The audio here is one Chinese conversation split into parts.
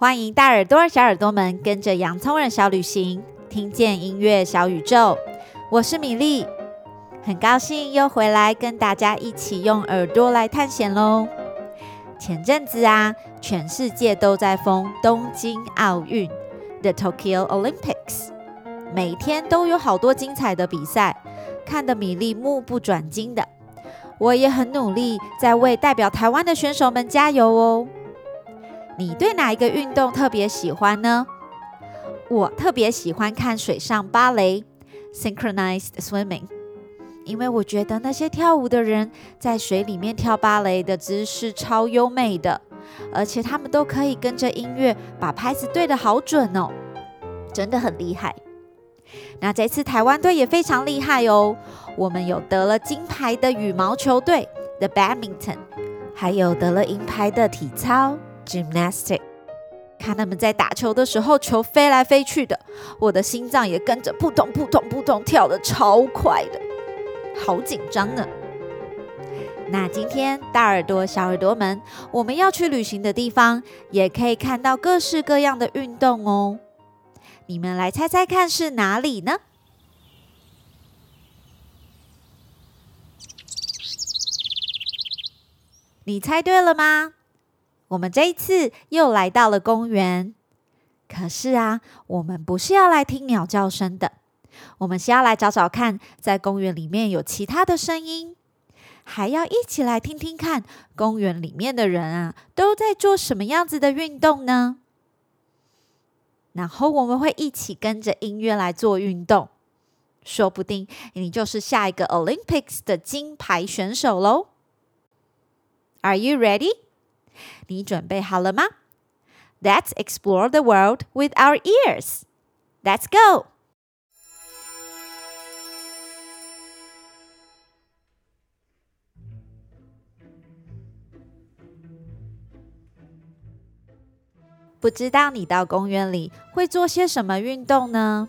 欢迎大耳朵、小耳朵们跟着洋葱人小旅行，听见音乐小宇宙。我是米粒，很高兴又回来跟大家一起用耳朵来探险喽。前阵子啊，全世界都在疯东京奥运 （The Tokyo Olympics），每天都有好多精彩的比赛，看得米粒目不转睛的。我也很努力，在为代表台湾的选手们加油哦。你对哪一个运动特别喜欢呢？我特别喜欢看水上芭蕾 （synchronized swimming），因为我觉得那些跳舞的人在水里面跳芭蕾的姿势超优美的，而且他们都可以跟着音乐把拍子对得好准哦，真的很厉害。那这次台湾队也非常厉害哦，我们有得了金牌的羽毛球队 （the badminton），还有得了银牌的体操。Gymnastic，看他们在打球的时候，球飞来飞去的，我的心脏也跟着扑通扑通扑通跳得超快的，好紧张呢。那今天大耳朵、小耳朵们，我们要去旅行的地方，也可以看到各式各样的运动哦。你们来猜猜看是哪里呢？你猜对了吗？我们这一次又来到了公园，可是啊，我们不是要来听鸟叫声的，我们是要来找找看，在公园里面有其他的声音，还要一起来听听看，公园里面的人啊都在做什么样子的运动呢？然后我们会一起跟着音乐来做运动，说不定你就是下一个 Olympics 的金牌选手喽！Are you ready? 你准备好了吗？Let's explore the world with our ears. Let's go. 不知道你到公园里会做些什么运动呢？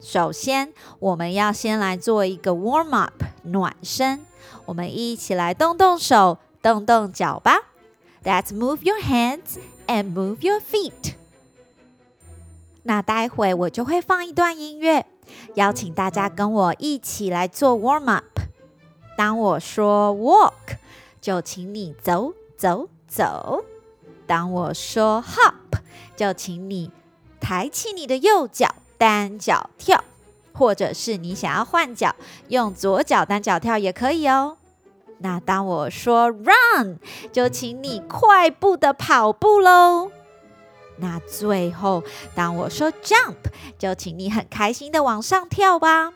首先，我们要先来做一个 warm up 暖身，我们一起来动动手，动动脚吧。Let's move your hands and move your feet。那待会我就会放一段音乐，邀请大家跟我一起来做 warm up。当我说 walk，就请你走走走；当我说 hop，就请你抬起你的右脚单脚跳，或者是你想要换脚，用左脚单脚跳也可以哦。那当我说 run，就请你快步的跑步喽。那最后，当我说 jump，就请你很开心的往上跳吧。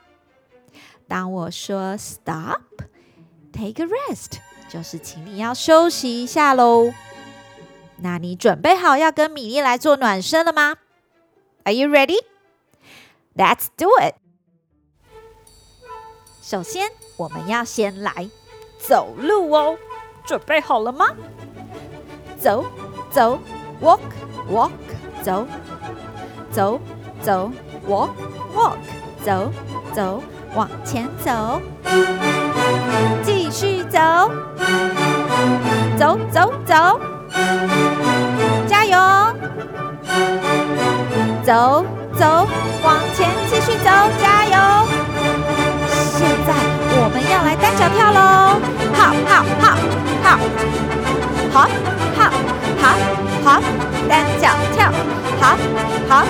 当我说 stop，take a rest，就是请你要休息一下喽。那你准备好要跟米粒来做暖身了吗？Are you ready? Let's do it。首先，我们要先来。走路哦，准备好了吗？走走，walk walk，走走走，walk walk，走走，往前走，继续走，走走走，加油！走走，往前继续走，加油！要来单脚跳喽哈哈哈哈哈哈哈哈单脚跳好好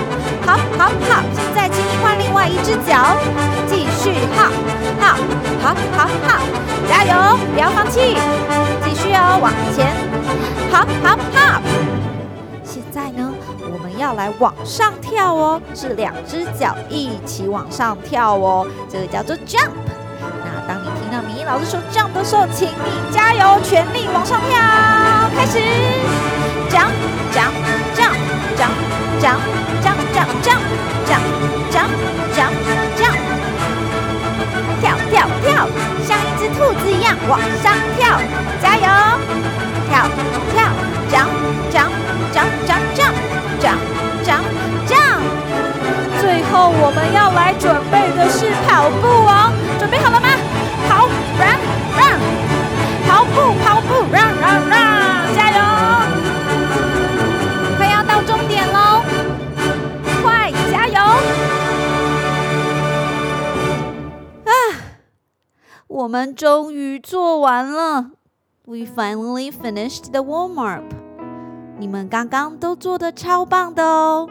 好好好现在请你换另外一只脚继续哈哈哈哈哈加油不要放弃继续哦往前哈哈哈现在呢我们要来往上跳哦是两只脚一起往上跳哦这个叫做 jump 老师说 jump 的时候，请你加油，全力往上跳，开始，jump jump jump jump jump jump jump jump jump jump jump jump，跳跳跳，像一只兔子一样往上跳，加油，跳跳，jump jump jump jump jump jump jump jump，最后我们要来准备的是跑步哦，准备好了？run run. 跑步跑步 run run run. 加油。快要到终点喽。快加油。啊我们终于做完了。We finally finished the warmup. 你们刚刚都做的超棒的哦。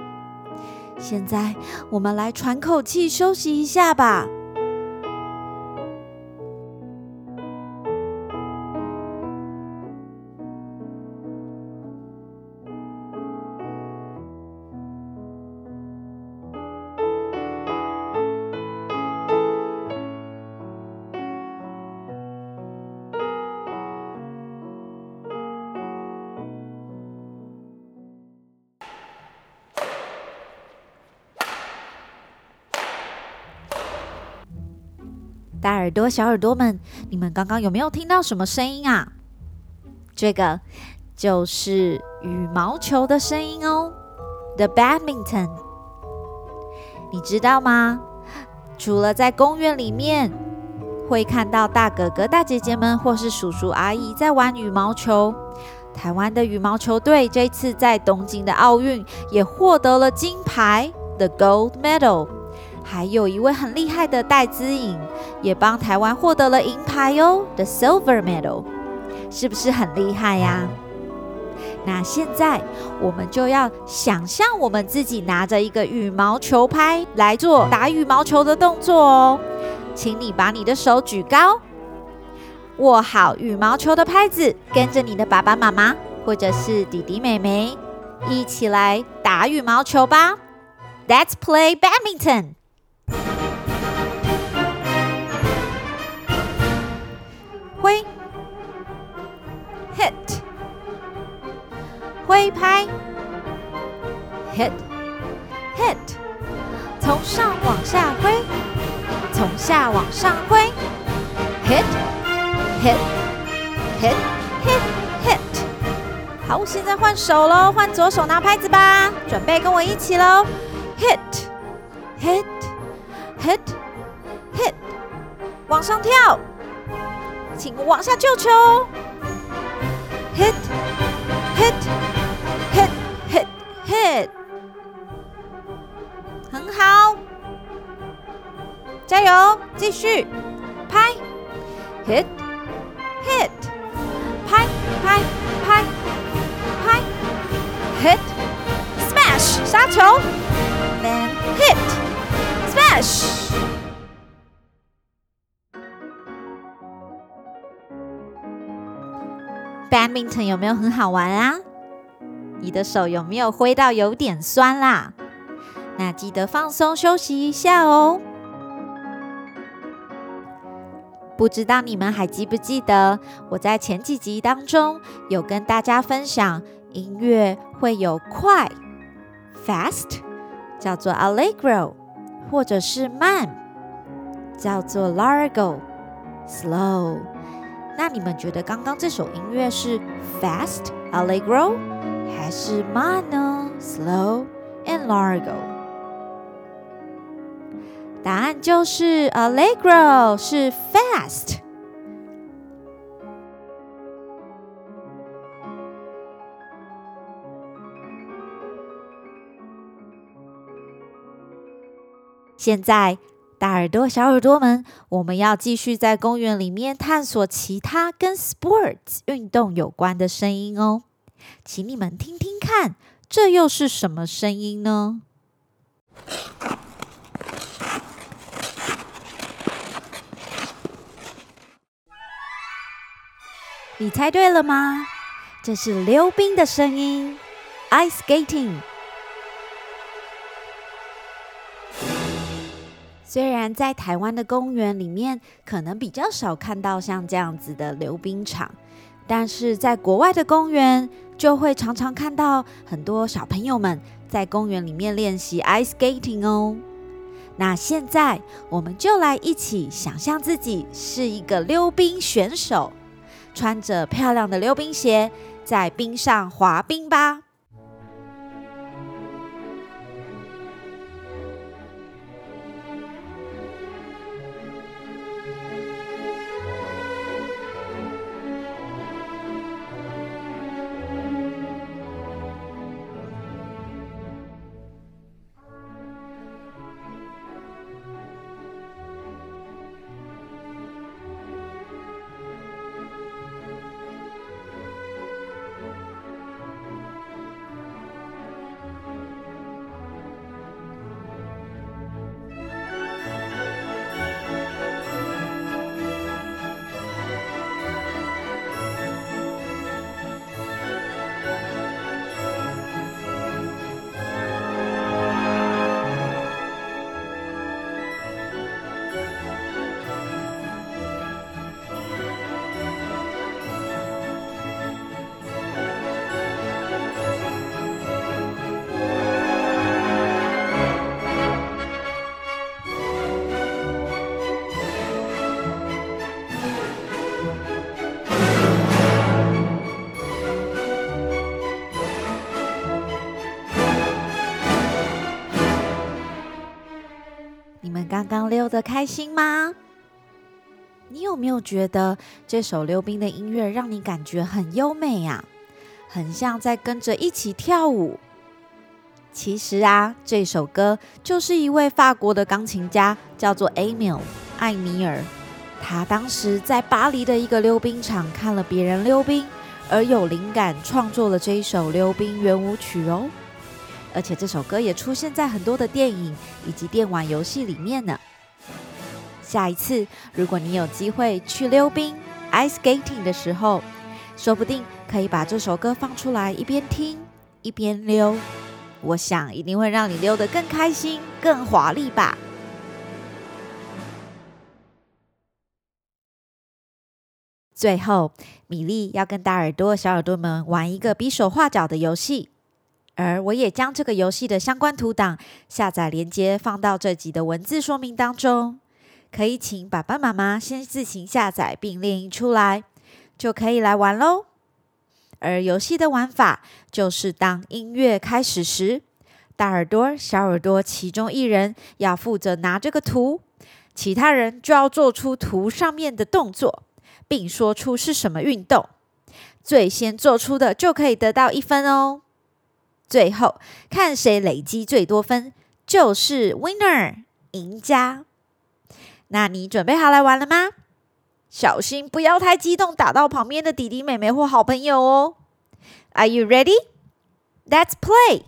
现在我们来喘口气休息一下吧。大耳朵、小耳朵们，你们刚刚有没有听到什么声音啊？这个就是羽毛球的声音哦，The badminton。你知道吗？除了在公园里面会看到大哥哥、大姐姐们，或是叔叔阿姨在玩羽毛球，台湾的羽毛球队这次在东京的奥运也获得了金牌，The gold medal。还有一位很厉害的戴资颖，也帮台湾获得了银牌哦，the silver medal，是不是很厉害呀？那现在我们就要想象我们自己拿着一个羽毛球拍来做打羽毛球的动作哦，请你把你的手举高，握好羽毛球的拍子，跟着你的爸爸妈妈或者是弟弟妹妹一起来打羽毛球吧，Let's play badminton。挥，hit，挥拍，hit，hit，从上往下挥，从下往上挥，hit，hit，hit，hit，hit。好，现在换手喽，换左手拿拍子吧，准备跟我一起喽，hit，hit，hit，hit，往上跳。请往下救球，hit hit hit hit hit，很好，加油，继续拍，hit hit，拍拍拍拍，hit smash 杀球，then hit smash。Badminton 有没有很好玩啊？你的手有没有挥到有点酸啦？那记得放松休息一下哦。不知道你们还记不记得，我在前几集当中有跟大家分享，音乐会有快 （fast），叫做 allegro，或者是慢，叫做 largo（slow）。那你们觉得刚刚这首音乐是 fast allegro 还是慢呢 slow and largo？答案就是 allegro 是 fast。现在。大耳朵、小耳朵们，我们要继续在公园里面探索其他跟 sports 运动有关的声音哦，请你们听听看，这又是什么声音呢？你猜对了吗？这是溜冰的声音，ice skating。虽然在台湾的公园里面，可能比较少看到像这样子的溜冰场，但是在国外的公园，就会常常看到很多小朋友们在公园里面练习 ice skating 哦。那现在我们就来一起想象自己是一个溜冰选手，穿着漂亮的溜冰鞋，在冰上滑冰吧。刚溜得开心吗？你有没有觉得这首溜冰的音乐让你感觉很优美呀？很像在跟着一起跳舞。其实啊，这首歌就是一位法国的钢琴家，叫做 Emil 艾米尔。他当时在巴黎的一个溜冰场看了别人溜冰，而有灵感创作了这一首溜冰圆舞曲哦。而且这首歌也出现在很多的电影以及电玩游戏里面呢。下一次，如果你有机会去溜冰 （ice skating） 的时候，说不定可以把这首歌放出来，一边听一边溜。我想一定会让你溜得更开心、更华丽吧。最后，米莉要跟大耳朵、小耳朵们玩一个比手画脚的游戏，而我也将这个游戏的相关图档下载连接放到这集的文字说明当中。可以请爸爸妈妈先自行下载并列印出来，就可以来玩喽。而游戏的玩法就是，当音乐开始时，大耳朵、小耳朵其中一人要负责拿这个图，其他人就要做出图上面的动作，并说出是什么运动。最先做出的就可以得到一分哦。最后看谁累积最多分，就是 winner 赢家。那你准备好来玩了吗？小心不要太激动，打到旁边的弟弟妹妹或好朋友哦。Are you ready? Let's play.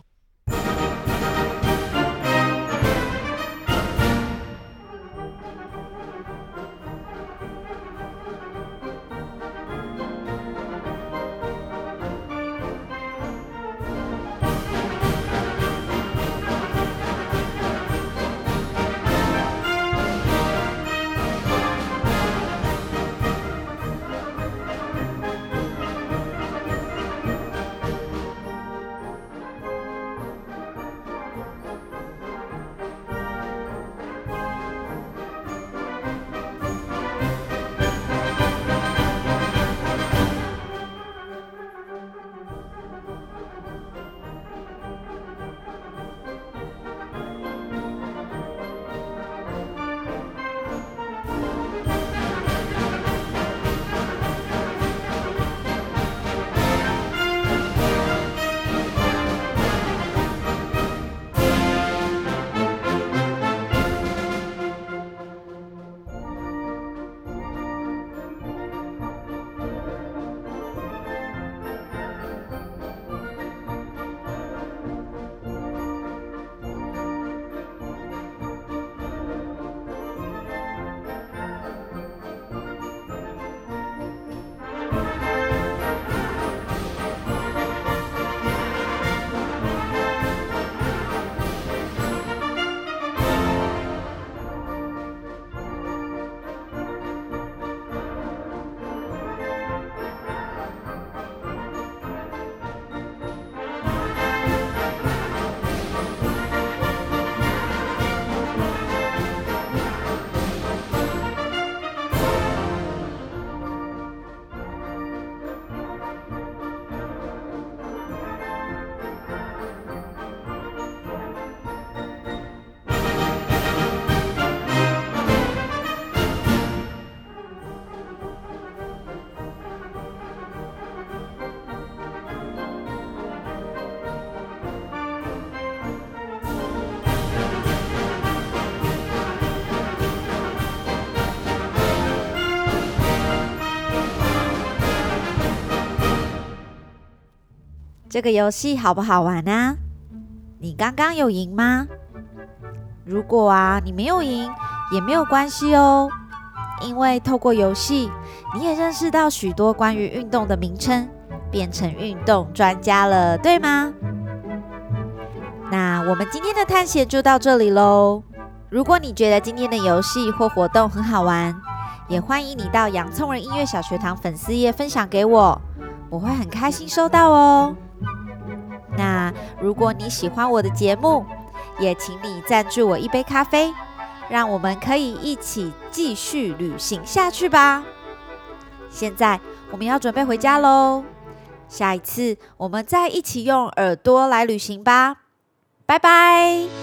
这个游戏好不好玩啊？你刚刚有赢吗？如果啊你没有赢也没有关系哦，因为透过游戏你也认识到许多关于运动的名称，变成运动专家了，对吗？那我们今天的探险就到这里喽。如果你觉得今天的游戏或活动很好玩，也欢迎你到洋葱人音乐小学堂粉丝页分享给我，我会很开心收到哦。那如果你喜欢我的节目，也请你赞助我一杯咖啡，让我们可以一起继续旅行下去吧。现在我们要准备回家喽，下一次我们再一起用耳朵来旅行吧，拜拜。